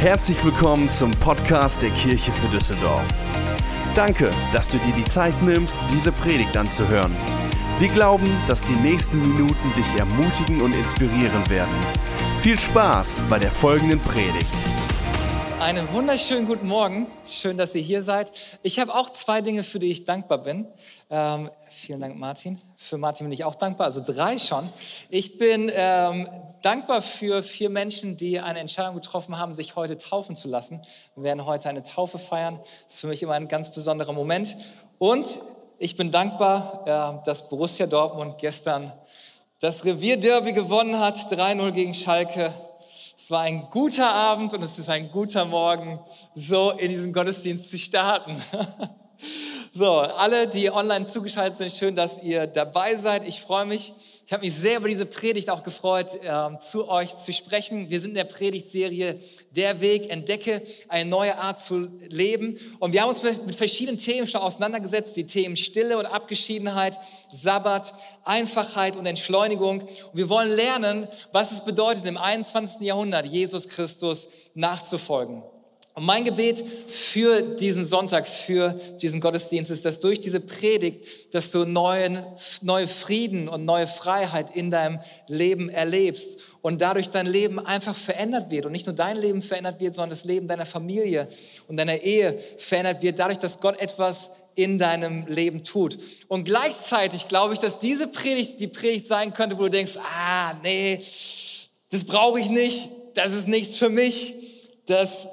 Herzlich willkommen zum Podcast der Kirche für Düsseldorf. Danke, dass du dir die Zeit nimmst, diese Predigt anzuhören. Wir glauben, dass die nächsten Minuten dich ermutigen und inspirieren werden. Viel Spaß bei der folgenden Predigt. Einen wunderschönen guten Morgen. Schön, dass ihr hier seid. Ich habe auch zwei Dinge, für die ich dankbar bin. Ähm, vielen Dank, Martin. Für Martin bin ich auch dankbar, also drei schon. Ich bin ähm, dankbar für vier Menschen, die eine Entscheidung getroffen haben, sich heute taufen zu lassen. Wir werden heute eine Taufe feiern. Das ist für mich immer ein ganz besonderer Moment. Und ich bin dankbar, äh, dass Borussia Dortmund gestern das Revierderby gewonnen hat, 3-0 gegen Schalke. Es war ein guter Abend und es ist ein guter Morgen, so in diesen Gottesdienst zu starten. So, alle, die online zugeschaltet sind, schön, dass ihr dabei seid. Ich freue mich. Ich habe mich sehr über diese Predigt auch gefreut, äh, zu euch zu sprechen. Wir sind in der Predigtserie Der Weg, entdecke eine neue Art zu leben. Und wir haben uns mit verschiedenen Themen schon auseinandergesetzt. Die Themen Stille und Abgeschiedenheit, Sabbat, Einfachheit und Entschleunigung. Und wir wollen lernen, was es bedeutet, im 21. Jahrhundert Jesus Christus nachzufolgen. Und mein Gebet für diesen Sonntag, für diesen Gottesdienst ist, dass durch diese Predigt, dass du neuen, neue Frieden und neue Freiheit in deinem Leben erlebst und dadurch dein Leben einfach verändert wird. Und nicht nur dein Leben verändert wird, sondern das Leben deiner Familie und deiner Ehe verändert wird, dadurch, dass Gott etwas in deinem Leben tut. Und gleichzeitig glaube ich, dass diese Predigt die Predigt sein könnte, wo du denkst, ah, nee, das brauche ich nicht, das ist nichts für mich, das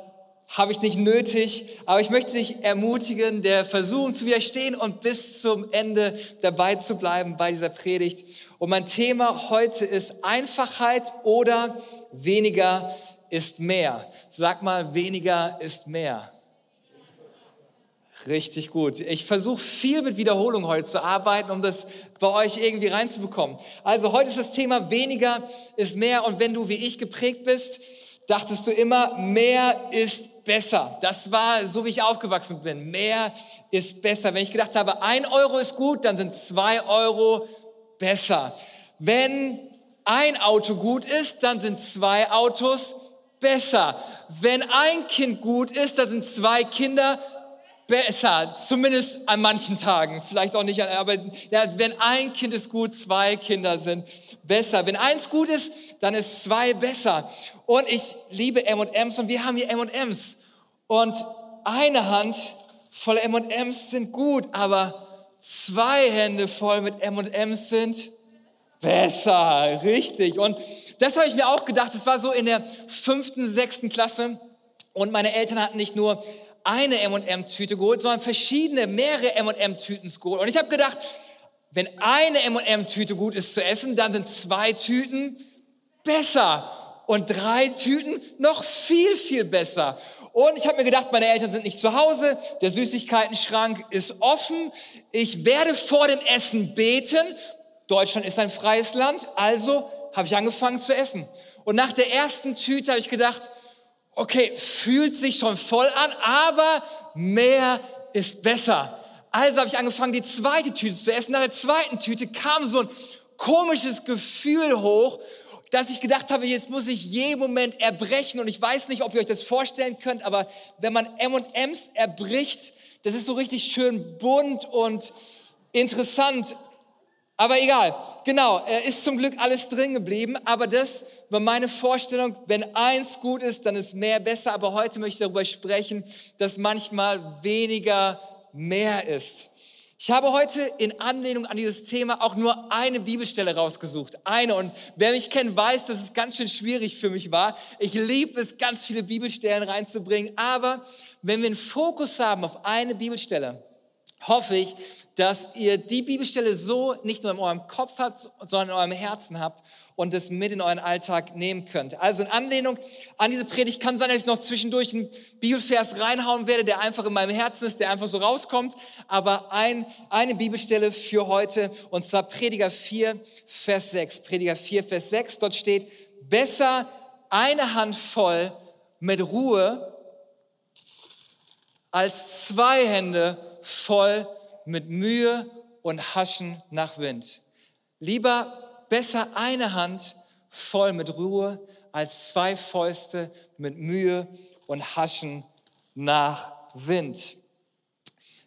habe ich nicht nötig, aber ich möchte dich ermutigen, der Versuchung zu widerstehen und bis zum Ende dabei zu bleiben bei dieser Predigt. Und mein Thema heute ist Einfachheit oder weniger ist mehr. Sag mal, weniger ist mehr. Richtig gut. Ich versuche viel mit Wiederholung heute zu arbeiten, um das bei euch irgendwie reinzubekommen. Also heute ist das Thema weniger ist mehr. Und wenn du wie ich geprägt bist, dachtest du immer, mehr ist besser. Das war so, wie ich aufgewachsen bin. Mehr ist besser. Wenn ich gedacht habe, ein Euro ist gut, dann sind zwei Euro besser. Wenn ein Auto gut ist, dann sind zwei Autos besser. Wenn ein Kind gut ist, dann sind zwei Kinder besser, zumindest an manchen Tagen, vielleicht auch nicht, aber ja, wenn ein Kind ist gut, zwei Kinder sind besser. Wenn eins gut ist, dann ist zwei besser. Und ich liebe M&M's und wir haben hier M&M's. Und eine Hand voll M&M's sind gut, aber zwei Hände voll mit M&M's sind besser, richtig. Und das habe ich mir auch gedacht. Es war so in der fünften, sechsten Klasse und meine Eltern hatten nicht nur eine M&M-Tüte geholt, sondern verschiedene, mehrere M&M-Tüten geholt. Und ich habe gedacht, wenn eine M&M-Tüte gut ist zu essen, dann sind zwei Tüten besser und drei Tüten noch viel, viel besser. Und ich habe mir gedacht, meine Eltern sind nicht zu Hause, der Süßigkeitenschrank ist offen. Ich werde vor dem Essen beten. Deutschland ist ein freies Land, also habe ich angefangen zu essen. Und nach der ersten Tüte habe ich gedacht, okay, fühlt sich schon voll an, aber mehr ist besser. Also habe ich angefangen, die zweite Tüte zu essen. Nach der zweiten Tüte kam so ein komisches Gefühl hoch, dass ich gedacht habe, jetzt muss ich jeden Moment erbrechen. Und ich weiß nicht, ob ihr euch das vorstellen könnt, aber wenn man M&Ms erbricht, das ist so richtig schön bunt und interessant. Aber egal, genau, ist zum Glück alles drin geblieben. Aber das war meine Vorstellung, wenn eins gut ist, dann ist mehr besser. Aber heute möchte ich darüber sprechen, dass manchmal weniger mehr ist. Ich habe heute in Anlehnung an dieses Thema auch nur eine Bibelstelle rausgesucht. Eine. Und wer mich kennt, weiß, dass es ganz schön schwierig für mich war. Ich liebe es, ganz viele Bibelstellen reinzubringen. Aber wenn wir einen Fokus haben auf eine Bibelstelle, hoffe ich, dass ihr die Bibelstelle so nicht nur in eurem Kopf habt, sondern in eurem Herzen habt und es mit in euren Alltag nehmen könnt. Also in Anlehnung an diese Predigt kann sein, dass ich noch zwischendurch einen Bibelvers reinhauen werde, der einfach in meinem Herzen ist, der einfach so rauskommt. Aber ein, eine Bibelstelle für heute, und zwar Prediger 4, Vers 6. Prediger 4, Vers 6, dort steht, besser eine Hand voll mit Ruhe als zwei Hände voll mit Mühe und Haschen nach Wind. Lieber besser eine Hand voll mit Ruhe als zwei Fäuste mit Mühe und Haschen nach Wind.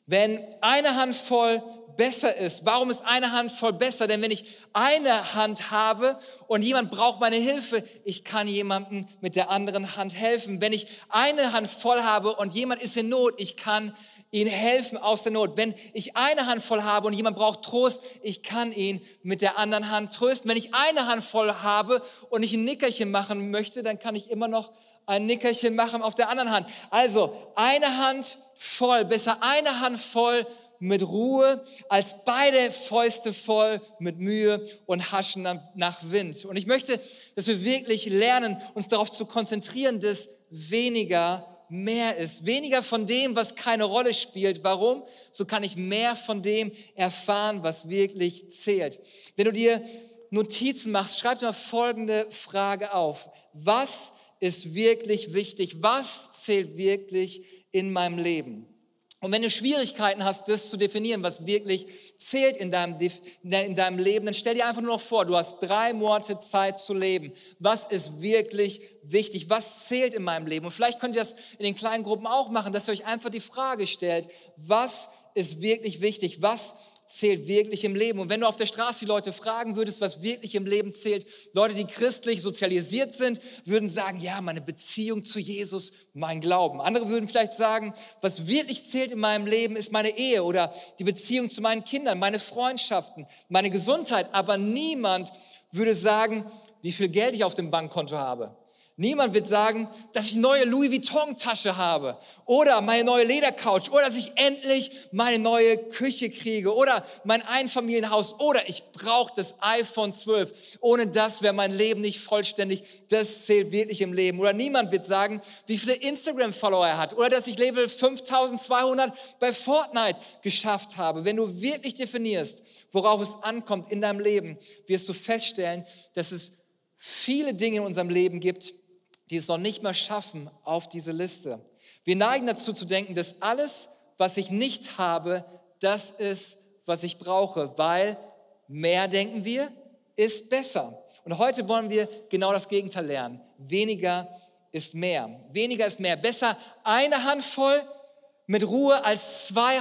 Wenn eine Hand voll besser ist. Warum ist eine Hand voll besser? Denn wenn ich eine Hand habe und jemand braucht meine Hilfe, ich kann jemandem mit der anderen Hand helfen. Wenn ich eine Hand voll habe und jemand ist in Not, ich kann ihn helfen aus der Not. Wenn ich eine Hand voll habe und jemand braucht Trost, ich kann ihn mit der anderen Hand trösten. Wenn ich eine Hand voll habe und ich ein Nickerchen machen möchte, dann kann ich immer noch ein Nickerchen machen auf der anderen Hand. Also eine Hand voll, besser eine Hand voll mit Ruhe, als beide Fäuste voll mit Mühe und Haschen nach Wind. Und ich möchte, dass wir wirklich lernen, uns darauf zu konzentrieren, dass weniger mehr ist. Weniger von dem, was keine Rolle spielt. Warum? So kann ich mehr von dem erfahren, was wirklich zählt. Wenn du dir Notizen machst, schreib dir mal folgende Frage auf. Was ist wirklich wichtig? Was zählt wirklich in meinem Leben? Und wenn du Schwierigkeiten hast, das zu definieren, was wirklich zählt in deinem, in deinem Leben, dann stell dir einfach nur noch vor, du hast drei Monate Zeit zu leben. Was ist wirklich wichtig? Was zählt in meinem Leben? Und vielleicht könnt ihr das in den kleinen Gruppen auch machen, dass ihr euch einfach die Frage stellt, was ist wirklich wichtig? Was zählt wirklich im Leben. Und wenn du auf der Straße die Leute fragen würdest, was wirklich im Leben zählt, Leute, die christlich sozialisiert sind, würden sagen, ja, meine Beziehung zu Jesus, mein Glauben. Andere würden vielleicht sagen, was wirklich zählt in meinem Leben, ist meine Ehe oder die Beziehung zu meinen Kindern, meine Freundschaften, meine Gesundheit. Aber niemand würde sagen, wie viel Geld ich auf dem Bankkonto habe. Niemand wird sagen, dass ich neue Louis Vuitton-Tasche habe oder meine neue Ledercouch oder dass ich endlich meine neue Küche kriege oder mein Einfamilienhaus oder ich brauche das iPhone 12. Ohne das wäre mein Leben nicht vollständig. Das zählt wirklich im Leben. Oder niemand wird sagen, wie viele Instagram-Follower er hat oder dass ich Level 5200 bei Fortnite geschafft habe. Wenn du wirklich definierst, worauf es ankommt in deinem Leben, wirst du feststellen, dass es viele Dinge in unserem Leben gibt, die es noch nicht mehr schaffen auf diese Liste. Wir neigen dazu zu denken, dass alles, was ich nicht habe, das ist, was ich brauche, weil mehr denken wir, ist besser. Und heute wollen wir genau das Gegenteil lernen. Weniger ist mehr. Weniger ist mehr. Besser eine Handvoll mit Ruhe als zwei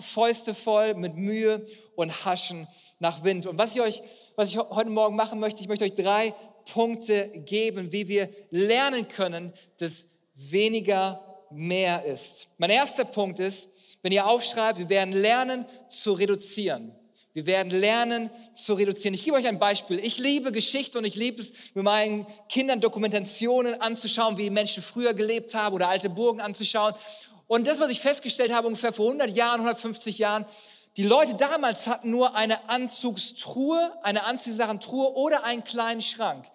Fäuste voll mit Mühe und Haschen nach Wind. Und was ich euch, was ich heute Morgen machen möchte, ich möchte euch drei Punkte geben, wie wir lernen können, dass weniger mehr ist. Mein erster Punkt ist, wenn ihr aufschreibt, wir werden lernen zu reduzieren. Wir werden lernen zu reduzieren. Ich gebe euch ein Beispiel. Ich liebe Geschichte und ich liebe es, mit meinen Kindern Dokumentationen anzuschauen, wie Menschen früher gelebt haben oder alte Burgen anzuschauen. Und das, was ich festgestellt habe, ungefähr vor 100 Jahren, 150 Jahren, die Leute damals hatten nur eine Anzugstruhe, eine Anziehsachentruhe oder einen kleinen Schrank.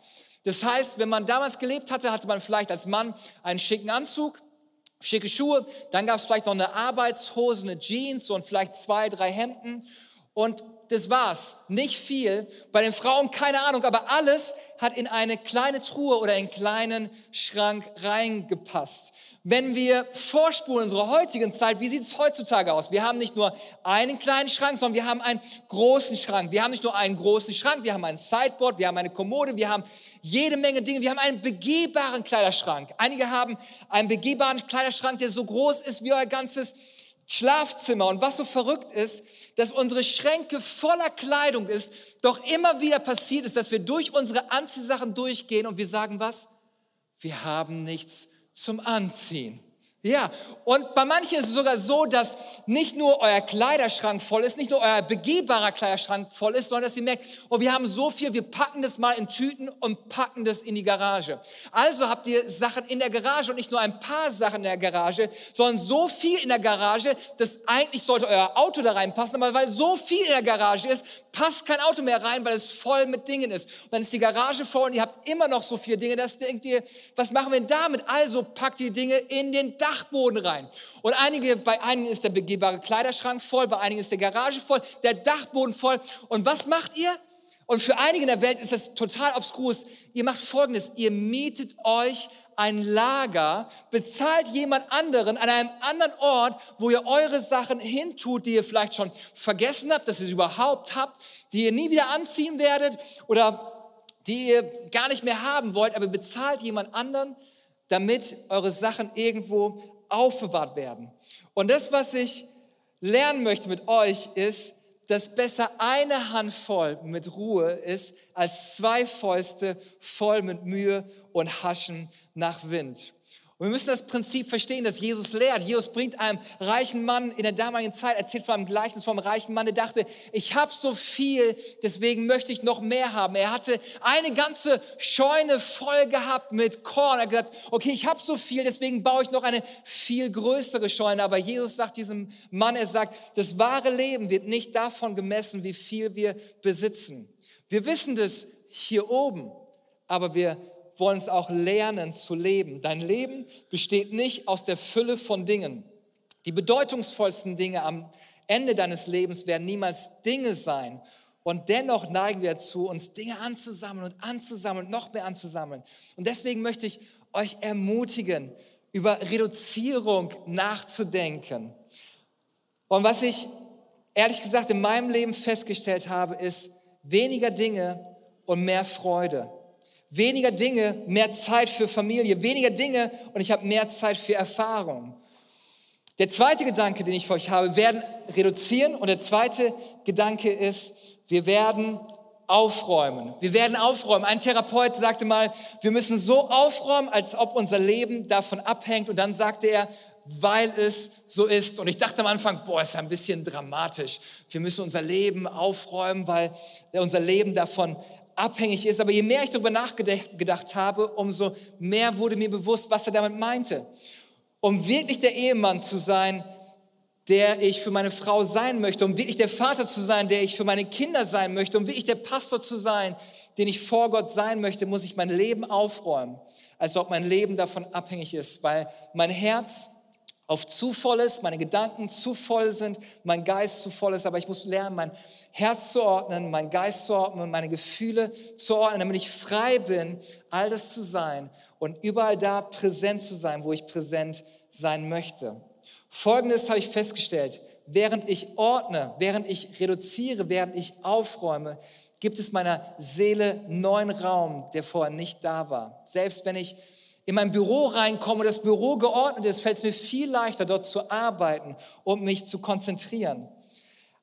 Das heißt, wenn man damals gelebt hatte, hatte man vielleicht als Mann einen schicken Anzug, schicke Schuhe, dann gab es vielleicht noch eine Arbeitshose, eine Jeans und vielleicht zwei, drei Hemden. Und das war's. Nicht viel. Bei den Frauen keine Ahnung, aber alles hat in eine kleine Truhe oder in einen kleinen Schrank reingepasst. Wenn wir vorspulen unsere heutigen Zeit, wie sieht es heutzutage aus? Wir haben nicht nur einen kleinen Schrank, sondern wir haben einen großen Schrank. Wir haben nicht nur einen großen Schrank, wir haben ein Sideboard, wir haben eine Kommode, wir haben jede Menge Dinge. Wir haben einen begehbaren Kleiderschrank. Einige haben einen begehbaren Kleiderschrank, der so groß ist wie euer ganzes Schlafzimmer. Und was so verrückt ist, dass unsere Schränke voller Kleidung ist, doch immer wieder passiert ist, dass wir durch unsere Anziehsachen durchgehen und wir sagen was? Wir haben nichts zum Anziehen. Ja, und bei manchen ist es sogar so, dass nicht nur euer Kleiderschrank voll ist, nicht nur euer begehbarer Kleiderschrank voll ist, sondern dass ihr merkt, oh, wir haben so viel, wir packen das mal in Tüten und packen das in die Garage. Also habt ihr Sachen in der Garage und nicht nur ein paar Sachen in der Garage, sondern so viel in der Garage, dass eigentlich sollte euer Auto da reinpassen, aber weil so viel in der Garage ist, passt kein Auto mehr rein, weil es voll mit Dingen ist. Und dann ist die Garage voll und ihr habt immer noch so viele Dinge, das denkt ihr, was machen wir damit? Also packt die Dinge in den Dach Dachboden rein. Und einige, bei einigen ist der begehbare Kleiderschrank voll, bei einigen ist der Garage voll, der Dachboden voll. Und was macht ihr? Und für einige in der Welt ist das total obskus. Ihr macht Folgendes. Ihr mietet euch ein Lager, bezahlt jemand anderen an einem anderen Ort, wo ihr eure Sachen hintut, die ihr vielleicht schon vergessen habt, dass ihr sie überhaupt habt, die ihr nie wieder anziehen werdet oder die ihr gar nicht mehr haben wollt, aber bezahlt jemand anderen, damit eure Sachen irgendwo aufbewahrt werden. Und das, was ich lernen möchte mit euch, ist, dass besser eine Handvoll mit Ruhe ist, als zwei Fäuste voll mit Mühe und Haschen nach Wind. Und wir müssen das Prinzip verstehen, dass Jesus lehrt. Jesus bringt einem reichen Mann in der damaligen Zeit, erzählt von einem Gleichnis vom reichen Mann, der dachte, ich habe so viel, deswegen möchte ich noch mehr haben. Er hatte eine ganze Scheune voll gehabt mit Korn. Er hat gesagt, okay, ich habe so viel, deswegen baue ich noch eine viel größere Scheune. Aber Jesus sagt diesem Mann, er sagt, das wahre Leben wird nicht davon gemessen, wie viel wir besitzen. Wir wissen das hier oben, aber wir wollen es auch lernen zu leben. Dein Leben besteht nicht aus der Fülle von Dingen. Die bedeutungsvollsten Dinge am Ende deines Lebens werden niemals Dinge sein. Und dennoch neigen wir dazu, uns Dinge anzusammeln und anzusammeln noch mehr anzusammeln. Und deswegen möchte ich euch ermutigen, über Reduzierung nachzudenken. Und was ich ehrlich gesagt in meinem Leben festgestellt habe, ist weniger Dinge und mehr Freude. Weniger Dinge, mehr Zeit für Familie. Weniger Dinge und ich habe mehr Zeit für Erfahrung. Der zweite Gedanke, den ich für euch habe, werden reduzieren. Und der zweite Gedanke ist, wir werden aufräumen. Wir werden aufräumen. Ein Therapeut sagte mal, wir müssen so aufräumen, als ob unser Leben davon abhängt. Und dann sagte er, weil es so ist. Und ich dachte am Anfang, boah, ist ein bisschen dramatisch. Wir müssen unser Leben aufräumen, weil unser Leben davon abhängig ist. Aber je mehr ich darüber nachgedacht habe, umso mehr wurde mir bewusst, was er damit meinte. Um wirklich der Ehemann zu sein, der ich für meine Frau sein möchte, um wirklich der Vater zu sein, der ich für meine Kinder sein möchte, um wirklich der Pastor zu sein, den ich vor Gott sein möchte, muss ich mein Leben aufräumen, als ob mein Leben davon abhängig ist, weil mein Herz auf zu voll ist, meine Gedanken zu voll sind, mein Geist zu voll ist, aber ich muss lernen, mein Herz zu ordnen, mein Geist zu ordnen, meine Gefühle zu ordnen, damit ich frei bin, all das zu sein und überall da präsent zu sein, wo ich präsent sein möchte. Folgendes habe ich festgestellt, während ich ordne, während ich reduziere, während ich aufräume, gibt es meiner Seele neuen Raum, der vorher nicht da war. Selbst wenn ich in mein Büro reinkomme, das Büro geordnet ist, fällt es mir viel leichter, dort zu arbeiten und mich zu konzentrieren.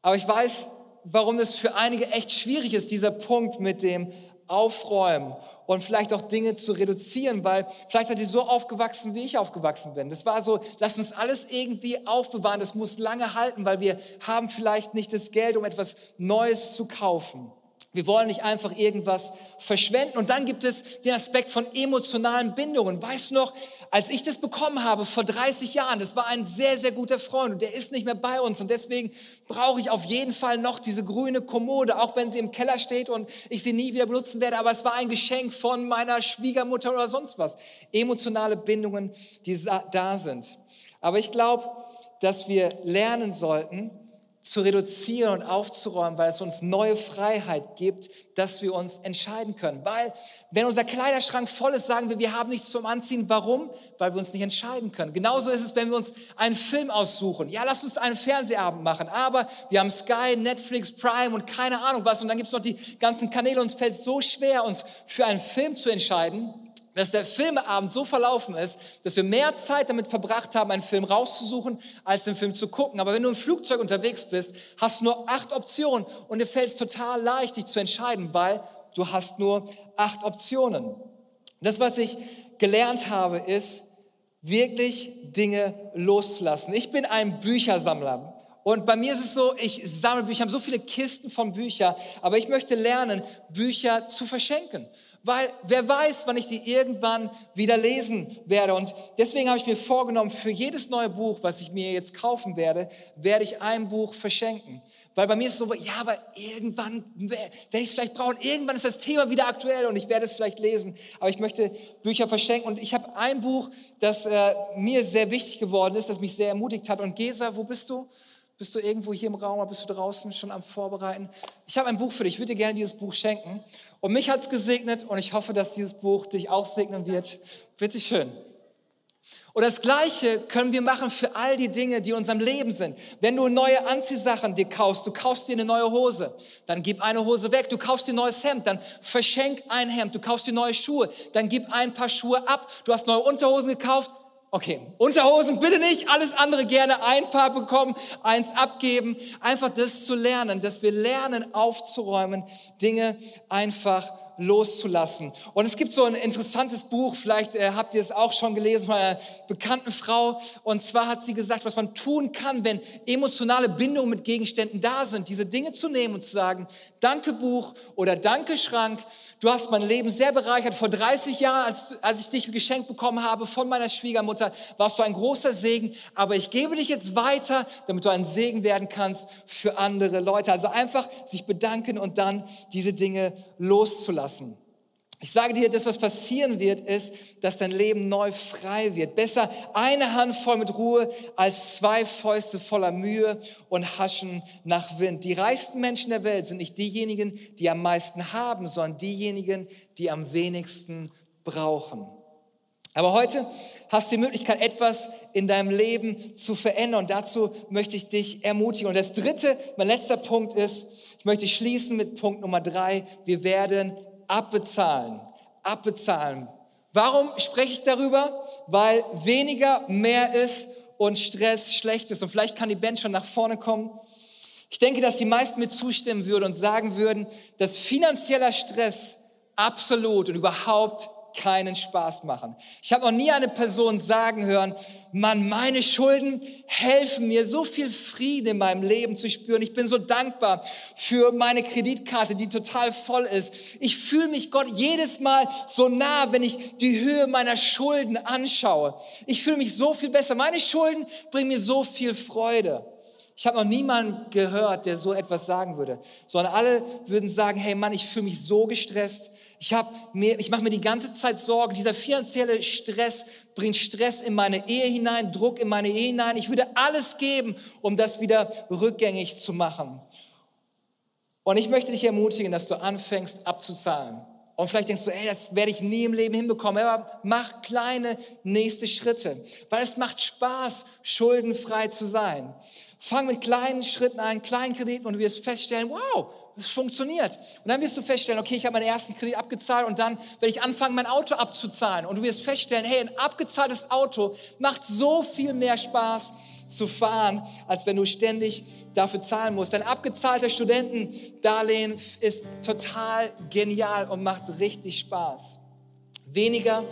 Aber ich weiß, warum es für einige echt schwierig ist, dieser Punkt mit dem Aufräumen und vielleicht auch Dinge zu reduzieren, weil vielleicht seid ihr so aufgewachsen, wie ich aufgewachsen bin. Das war so, lasst uns alles irgendwie aufbewahren, das muss lange halten, weil wir haben vielleicht nicht das Geld, um etwas Neues zu kaufen. Wir wollen nicht einfach irgendwas verschwenden. Und dann gibt es den Aspekt von emotionalen Bindungen. Weißt du noch, als ich das bekommen habe vor 30 Jahren, das war ein sehr, sehr guter Freund und der ist nicht mehr bei uns. Und deswegen brauche ich auf jeden Fall noch diese grüne Kommode, auch wenn sie im Keller steht und ich sie nie wieder benutzen werde. Aber es war ein Geschenk von meiner Schwiegermutter oder sonst was. Emotionale Bindungen, die da sind. Aber ich glaube, dass wir lernen sollten, zu reduzieren und aufzuräumen, weil es uns neue Freiheit gibt, dass wir uns entscheiden können. Weil wenn unser Kleiderschrank voll ist, sagen wir, wir haben nichts zum Anziehen. Warum? Weil wir uns nicht entscheiden können. Genauso ist es, wenn wir uns einen Film aussuchen. Ja, lass uns einen Fernsehabend machen, aber wir haben Sky, Netflix, Prime und keine Ahnung was. Und dann gibt es noch die ganzen Kanäle. Fällt es so schwer, uns für einen Film zu entscheiden dass der Filmeabend so verlaufen ist, dass wir mehr Zeit damit verbracht haben, einen Film rauszusuchen, als den Film zu gucken. Aber wenn du im Flugzeug unterwegs bist, hast du nur acht Optionen und dir fällt es total leicht, dich zu entscheiden, weil du hast nur acht Optionen. Das, was ich gelernt habe, ist, wirklich Dinge loszulassen. Ich bin ein Büchersammler. Und bei mir ist es so, ich sammle Bücher, ich habe so viele Kisten von Büchern, aber ich möchte lernen, Bücher zu verschenken weil wer weiß, wann ich die irgendwann wieder lesen werde. Und deswegen habe ich mir vorgenommen, für jedes neue Buch, was ich mir jetzt kaufen werde, werde ich ein Buch verschenken. Weil bei mir ist es so, ja, aber irgendwann werde ich es vielleicht brauchen. Irgendwann ist das Thema wieder aktuell und ich werde es vielleicht lesen. Aber ich möchte Bücher verschenken. Und ich habe ein Buch, das äh, mir sehr wichtig geworden ist, das mich sehr ermutigt hat. Und Gesa, wo bist du? Bist du irgendwo hier im Raum oder bist du draußen schon am Vorbereiten? Ich habe ein Buch für dich. Ich würde dir gerne dieses Buch schenken. Und mich hat es gesegnet und ich hoffe, dass dieses Buch dich auch segnen wird. Bitte schön. Und das Gleiche können wir machen für all die Dinge, die in unserem Leben sind. Wenn du neue Anziehsachen dir kaufst, du kaufst dir eine neue Hose, dann gib eine Hose weg. Du kaufst dir ein neues Hemd, dann verschenk ein Hemd. Du kaufst dir neue Schuhe, dann gib ein paar Schuhe ab. Du hast neue Unterhosen gekauft, Okay, Unterhosen bitte nicht, alles andere gerne ein Paar bekommen, eins abgeben. Einfach das zu lernen, dass wir lernen aufzuräumen, Dinge einfach loszulassen. Und es gibt so ein interessantes Buch, vielleicht äh, habt ihr es auch schon gelesen von einer bekannten Frau. Und zwar hat sie gesagt, was man tun kann, wenn emotionale Bindungen mit Gegenständen da sind, diese Dinge zu nehmen und zu sagen, danke Buch oder danke Schrank, du hast mein Leben sehr bereichert. Vor 30 Jahren, als, als ich dich geschenkt bekommen habe von meiner Schwiegermutter, warst du ein großer Segen, aber ich gebe dich jetzt weiter, damit du ein Segen werden kannst für andere Leute. Also einfach sich bedanken und dann diese Dinge loszulassen lassen. Ich sage dir, das, was passieren wird, ist, dass dein Leben neu frei wird. Besser eine Hand voll mit Ruhe als zwei Fäuste voller Mühe und Haschen nach Wind. Die reichsten Menschen der Welt sind nicht diejenigen, die am meisten haben, sondern diejenigen, die am wenigsten brauchen. Aber heute hast du die Möglichkeit, etwas in deinem Leben zu verändern. Und dazu möchte ich dich ermutigen. Und das dritte, mein letzter Punkt ist, ich möchte schließen mit Punkt Nummer drei. Wir werden abbezahlen. Abbezahlen. Warum spreche ich darüber? Weil weniger mehr ist und Stress schlecht ist. Und vielleicht kann die Band schon nach vorne kommen. Ich denke, dass die meisten mir zustimmen würden und sagen würden, dass finanzieller Stress absolut und überhaupt keinen Spaß machen. Ich habe noch nie eine Person sagen hören, Mann, meine Schulden helfen mir, so viel Frieden in meinem Leben zu spüren. Ich bin so dankbar für meine Kreditkarte, die total voll ist. Ich fühle mich Gott jedes Mal so nah, wenn ich die Höhe meiner Schulden anschaue. Ich fühle mich so viel besser. Meine Schulden bringen mir so viel Freude. Ich habe noch niemanden gehört, der so etwas sagen würde, sondern alle würden sagen, hey Mann, ich fühle mich so gestresst. Ich, ich mache mir die ganze Zeit Sorgen. Dieser finanzielle Stress bringt Stress in meine Ehe hinein, Druck in meine Ehe hinein. Ich würde alles geben, um das wieder rückgängig zu machen. Und ich möchte dich ermutigen, dass du anfängst abzuzahlen. Und vielleicht denkst du, ey, das werde ich nie im Leben hinbekommen. Aber mach kleine nächste Schritte, weil es macht Spaß, schuldenfrei zu sein. Fang mit kleinen Schritten an, kleinen Krediten und du wirst feststellen, wow, es funktioniert. Und dann wirst du feststellen, okay, ich habe meinen ersten Kredit abgezahlt und dann werde ich anfangen, mein Auto abzuzahlen. Und du wirst feststellen, hey, ein abgezahltes Auto macht so viel mehr Spaß zu fahren, als wenn du ständig dafür zahlen musst. Ein abgezahlter Studentendarlehen ist total genial und macht richtig Spaß. Weniger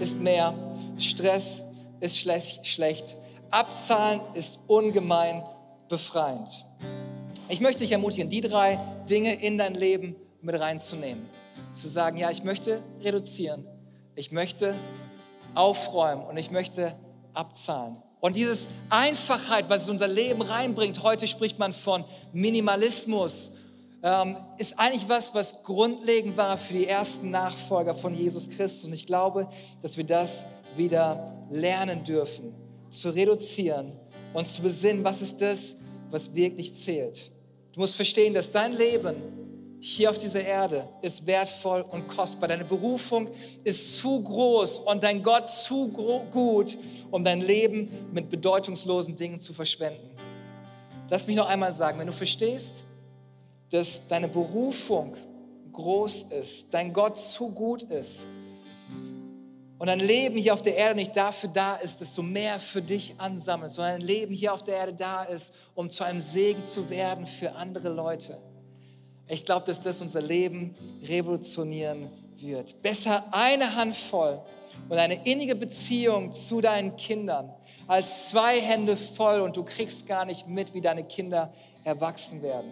ist mehr, Stress ist schlecht, schlecht Abzahlen ist ungemein befreiend. Ich möchte dich ermutigen, die drei Dinge in dein Leben mit reinzunehmen. Zu sagen, ja, ich möchte reduzieren, ich möchte aufräumen und ich möchte abzahlen. Und dieses Einfachheit, was es in unser Leben reinbringt, heute spricht man von Minimalismus, ähm, ist eigentlich was, was grundlegend war für die ersten Nachfolger von Jesus Christus. Und ich glaube, dass wir das wieder lernen dürfen zu reduzieren und zu besinnen, was ist das, was wirklich zählt. Du musst verstehen, dass dein Leben hier auf dieser Erde ist wertvoll und kostbar. Deine Berufung ist zu groß und dein Gott zu gut, um dein Leben mit bedeutungslosen Dingen zu verschwenden. Lass mich noch einmal sagen, wenn du verstehst, dass deine Berufung groß ist, dein Gott zu gut ist, und dein Leben hier auf der Erde nicht dafür da ist, dass du mehr für dich ansammelst, sondern dein Leben hier auf der Erde da ist, um zu einem Segen zu werden für andere Leute. Ich glaube, dass das unser Leben revolutionieren wird. Besser eine Handvoll und eine innige Beziehung zu deinen Kindern als zwei Hände voll und du kriegst gar nicht mit, wie deine Kinder erwachsen werden.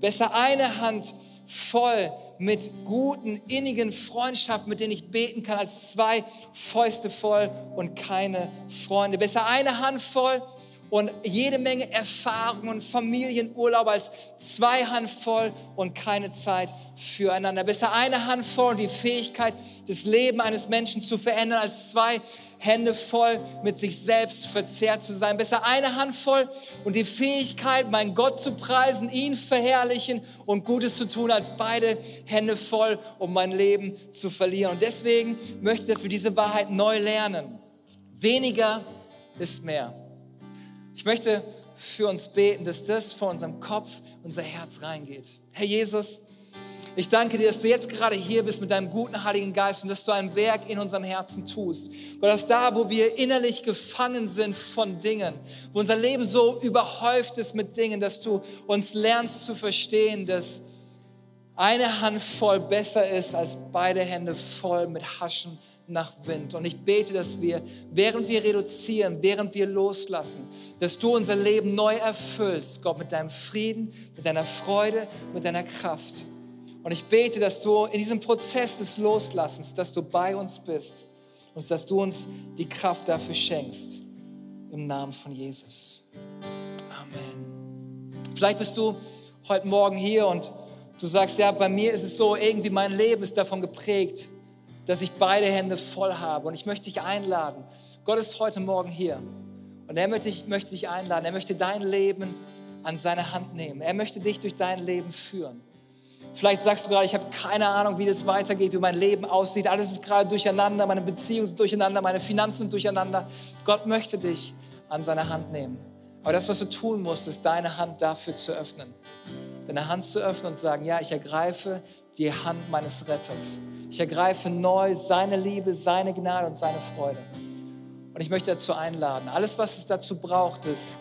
Besser eine Hand voll mit guten, innigen Freundschaften, mit denen ich beten kann, als zwei Fäuste voll und keine Freunde. Besser eine Hand voll und jede Menge Erfahrung und Familienurlaub als zwei Handvoll und keine Zeit füreinander. Besser eine Handvoll und die Fähigkeit, das Leben eines Menschen zu verändern, als zwei Hände voll mit sich selbst verzehrt zu sein. Besser eine Handvoll und die Fähigkeit, meinen Gott zu preisen, ihn verherrlichen und Gutes zu tun, als beide Hände voll, um mein Leben zu verlieren. Und deswegen möchte ich, dass wir diese Wahrheit neu lernen. Weniger ist mehr. Ich möchte für uns beten, dass das von unserem Kopf, unser Herz reingeht. Herr Jesus, ich danke dir, dass du jetzt gerade hier bist mit deinem guten Heiligen Geist und dass du ein Werk in unserem Herzen tust. Gott, dass da, wo wir innerlich gefangen sind von Dingen, wo unser Leben so überhäuft ist mit Dingen, dass du uns lernst zu verstehen, dass eine Hand voll besser ist als beide Hände voll mit Haschen nach Wind. Und ich bete, dass wir, während wir reduzieren, während wir loslassen, dass du unser Leben neu erfüllst, Gott, mit deinem Frieden, mit deiner Freude, mit deiner Kraft. Und ich bete, dass du in diesem Prozess des Loslassens, dass du bei uns bist und dass du uns die Kraft dafür schenkst. Im Namen von Jesus. Amen. Vielleicht bist du heute Morgen hier und du sagst, ja, bei mir ist es so, irgendwie mein Leben ist davon geprägt, dass ich beide Hände voll habe. Und ich möchte dich einladen. Gott ist heute Morgen hier. Und er möchte, möchte dich einladen. Er möchte dein Leben an seine Hand nehmen. Er möchte dich durch dein Leben führen. Vielleicht sagst du gerade, ich habe keine Ahnung, wie das weitergeht, wie mein Leben aussieht. Alles ist gerade durcheinander, meine Beziehungen sind durcheinander, meine Finanzen sind durcheinander. Gott möchte dich an seine Hand nehmen. Aber das, was du tun musst, ist deine Hand dafür zu öffnen. Deine Hand zu öffnen und sagen, ja, ich ergreife die Hand meines Retters. Ich ergreife neu seine Liebe, seine Gnade und seine Freude. Und ich möchte dazu einladen. Alles, was es dazu braucht, ist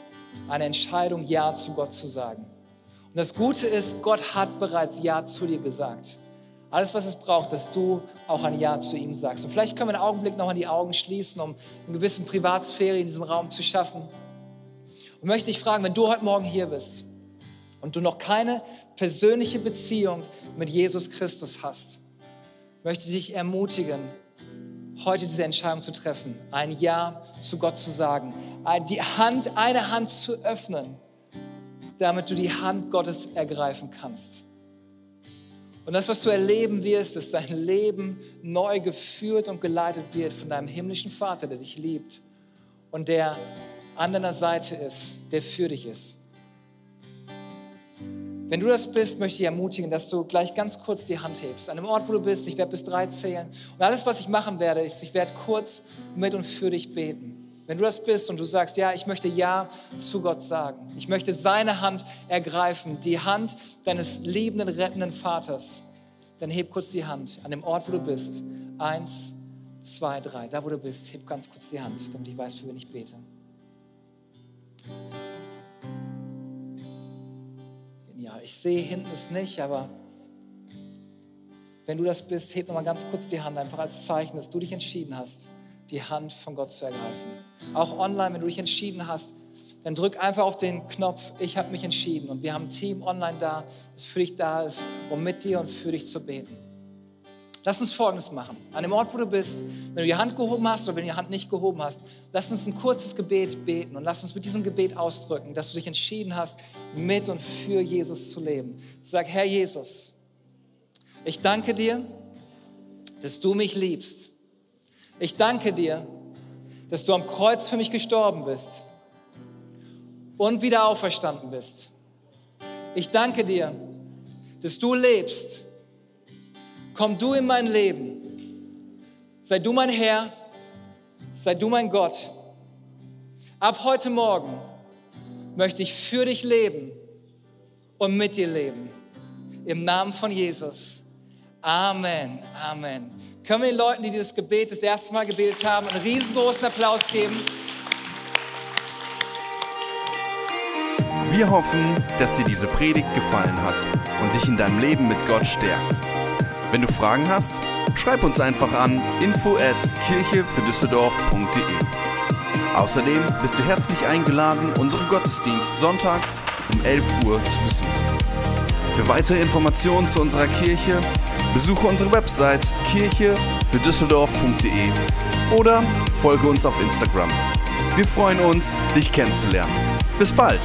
eine Entscheidung, Ja zu Gott zu sagen. Und das Gute ist, Gott hat bereits Ja zu dir gesagt. Alles, was es braucht, dass du auch ein Ja zu ihm sagst. Und vielleicht können wir einen Augenblick noch an die Augen schließen, um eine gewisse Privatsphäre in diesem Raum zu schaffen. Und möchte ich fragen, wenn du heute Morgen hier bist und du noch keine persönliche Beziehung mit Jesus Christus hast, möchte ich dich ermutigen, heute diese Entscheidung zu treffen, ein Ja zu Gott zu sagen, die Hand, eine Hand zu öffnen damit du die Hand Gottes ergreifen kannst. Und das, was du erleben wirst, ist dein Leben neu geführt und geleitet wird von deinem himmlischen Vater, der dich liebt und der an deiner Seite ist, der für dich ist. Wenn du das bist, möchte ich ermutigen, dass du gleich ganz kurz die Hand hebst. An dem Ort, wo du bist, ich werde bis drei zählen. Und alles, was ich machen werde, ist, ich werde kurz mit und für dich beten. Wenn du das bist und du sagst, ja, ich möchte Ja zu Gott sagen, ich möchte seine Hand ergreifen, die Hand deines liebenden, rettenden Vaters, dann heb kurz die Hand an dem Ort, wo du bist. Eins, zwei, drei. Da, wo du bist, heb ganz kurz die Hand, damit ich weiß, für wen ich bete. Genial. Ich sehe hinten es nicht, aber wenn du das bist, heb nochmal ganz kurz die Hand, einfach als Zeichen, dass du dich entschieden hast die Hand von Gott zu ergreifen. Auch online, wenn du dich entschieden hast, dann drück einfach auf den Knopf, ich habe mich entschieden. Und wir haben ein Team online da, das für dich da ist, um mit dir und für dich zu beten. Lass uns Folgendes machen. An dem Ort, wo du bist, wenn du die Hand gehoben hast oder wenn du die Hand nicht gehoben hast, lass uns ein kurzes Gebet beten und lass uns mit diesem Gebet ausdrücken, dass du dich entschieden hast, mit und für Jesus zu leben. Sag, Herr Jesus, ich danke dir, dass du mich liebst ich danke dir, dass du am Kreuz für mich gestorben bist und wieder auferstanden bist. Ich danke dir, dass du lebst. Komm du in mein Leben. Sei du mein Herr, sei du mein Gott. Ab heute Morgen möchte ich für dich leben und mit dir leben. Im Namen von Jesus. Amen. Amen. Können wir den Leuten, die dieses Gebet das erste Mal gebetet haben, einen riesengroßen Applaus geben? Wir hoffen, dass dir diese Predigt gefallen hat und dich in deinem Leben mit Gott stärkt. Wenn du Fragen hast, schreib uns einfach an info at kirchefürdüsseldorf.de. Außerdem bist du herzlich eingeladen, unseren Gottesdienst sonntags um 11 Uhr zu besuchen. Für weitere Informationen zu unserer Kirche besuche unsere Website kirche für Düsseldorf.de oder folge uns auf Instagram. Wir freuen uns, dich kennenzulernen. Bis bald!